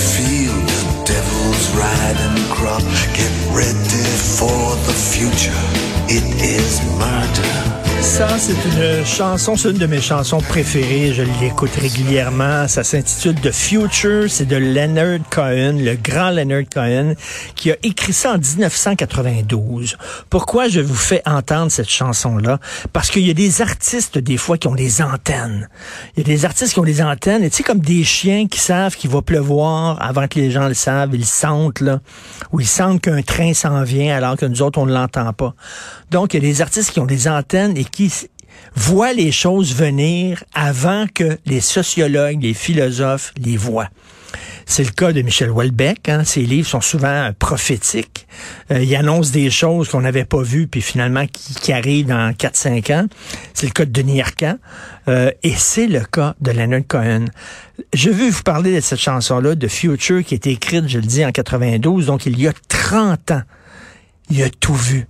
Feel the devil's riding crop. Get ready for the future. It is murder. Ça, c'est une chanson, c'est une de mes chansons préférées. Je l'écoute régulièrement. Ça s'intitule The Future. C'est de Leonard Cohen, le grand Leonard Cohen, qui a écrit ça en 1992. Pourquoi je vous fais entendre cette chanson-là? Parce qu'il y a des artistes, des fois, qui ont des antennes. Il y a des artistes qui ont des antennes, et tu sais, comme des chiens qui savent qu'il va pleuvoir avant que les gens le savent. Ils sentent, là. Ou ils sentent qu'un train s'en vient alors que nous autres, on ne l'entend pas. Donc, il y a des artistes qui ont des antennes et qui voient les choses venir avant que les sociologues, les philosophes les voient. C'est le cas de Michel Houellebecq. Hein. Ses livres sont souvent prophétiques. Euh, il annonce des choses qu'on n'avait pas vues, puis finalement qui, qui arrivent dans 4-5 ans. C'est le cas de Denis Arcand. Euh, et c'est le cas de Leonard Cohen. Je veux vous parler de cette chanson-là, de Future, qui a été écrite, je le dis, en 92, donc il y a 30 ans. Il a tout vu.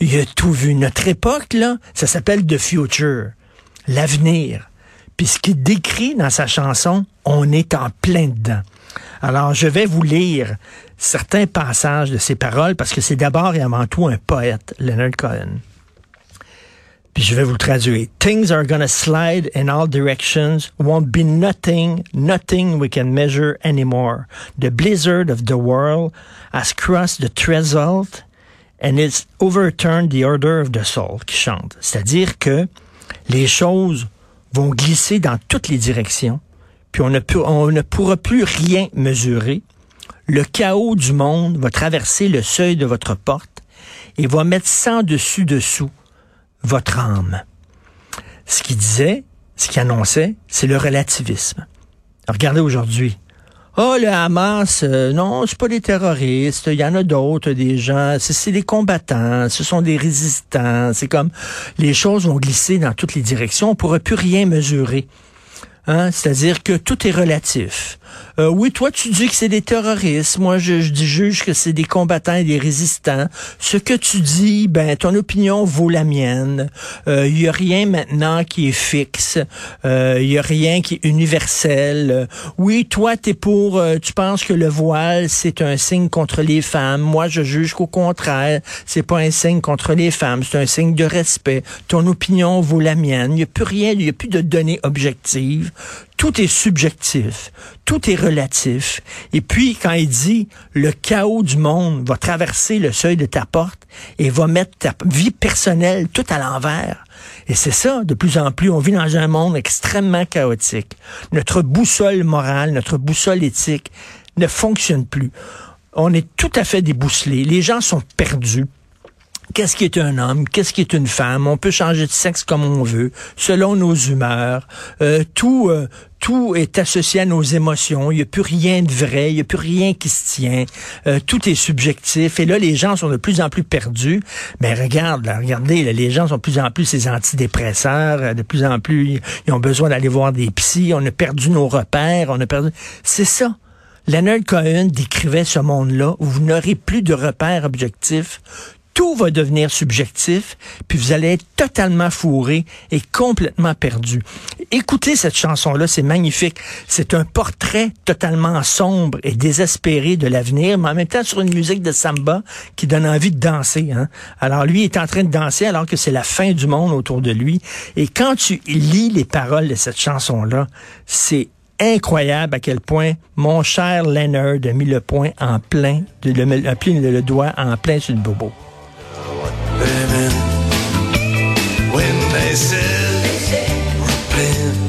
Il a tout vu. Notre époque, là, ça s'appelle The Future, l'avenir. Puis ce qu'il décrit dans sa chanson, on est en plein dedans. Alors, je vais vous lire certains passages de ses paroles parce que c'est d'abord et avant tout un poète, Leonard Cohen. Puis je vais vous le traduire. Things are gonna slide in all directions, won't be nothing, nothing we can measure anymore. The blizzard of the world has crossed the threshold and it's overturned the order of the soul, qui chante. C'est-à-dire que les choses vont glisser dans toutes les directions, puis on ne, pourra plus rien mesurer. Le chaos du monde va traverser le seuil de votre porte et va mettre sans dessus dessous votre âme. Ce qu'il disait, ce qu'il annonçait, c'est le relativisme. Regardez aujourd'hui. Oh, le Hamas, euh, non, c'est pas des terroristes, il y en a d'autres, des gens, c'est des combattants, ce sont des résistants, c'est comme les choses vont glisser dans toutes les directions, on pourra plus rien mesurer. Hein? C'est-à-dire que tout est relatif. Euh, oui, toi, tu dis que c'est des terroristes. Moi, je, je juge que c'est des combattants et des résistants. Ce que tu dis, ben, ton opinion vaut la mienne. Il y a rien maintenant qui est fixe. Il y a rien qui est universel. Euh, oui, toi, t'es pour. euh, tu penses que le voile c'est un signe contre les femmes. Moi, je juge qu'au contraire, c'est pas un signe contre les femmes. C'est un signe de respect. Ton opinion vaut la mienne. Il n'y a plus rien. Il n'y a plus de données objectives. Tout est subjectif, tout est relatif. Et puis, quand il dit le chaos du monde va traverser le seuil de ta porte et va mettre ta vie personnelle tout à l'envers. Et c'est ça, de plus en plus, on vit dans un monde extrêmement chaotique. Notre boussole morale, notre boussole éthique ne fonctionne plus. On est tout à fait débousselés. Les gens sont perdus. Qu'est-ce qui est un homme? Qu'est-ce qui est une femme? On peut changer de sexe comme on veut, selon nos humeurs. Euh, tout, euh, tout est associé à nos émotions. Il n'y a plus rien de vrai. Il n'y a plus rien qui se tient. Euh, tout est subjectif. Et là, les gens sont de plus en plus perdus. Mais regarde, là, regardez, là, les gens sont de plus en plus ces antidépresseurs. euh, De plus en plus, ils- ont besoin d'aller voir des psys. On a perdu nos repères. On a perdu. C'est ça. Leonard Cohen décrivait ce monde-là où vous n'aurez plus de repères objectifs tout va devenir subjectif, puis vous allez être totalement fourré et complètement perdu. Écoutez cette chanson-là, c'est magnifique. C'est un portrait totalement sombre et désespéré de l'avenir, mais en même temps sur une musique de samba qui donne envie de danser. Hein? Alors lui est en train de danser alors que c'est la fin du monde autour de lui. Et quand tu lis les paroles de cette chanson-là, c'est incroyable à quel point mon cher Leonard a mis le point en plein, le, mis le doigt en plein sur le bobo. When they said, repent.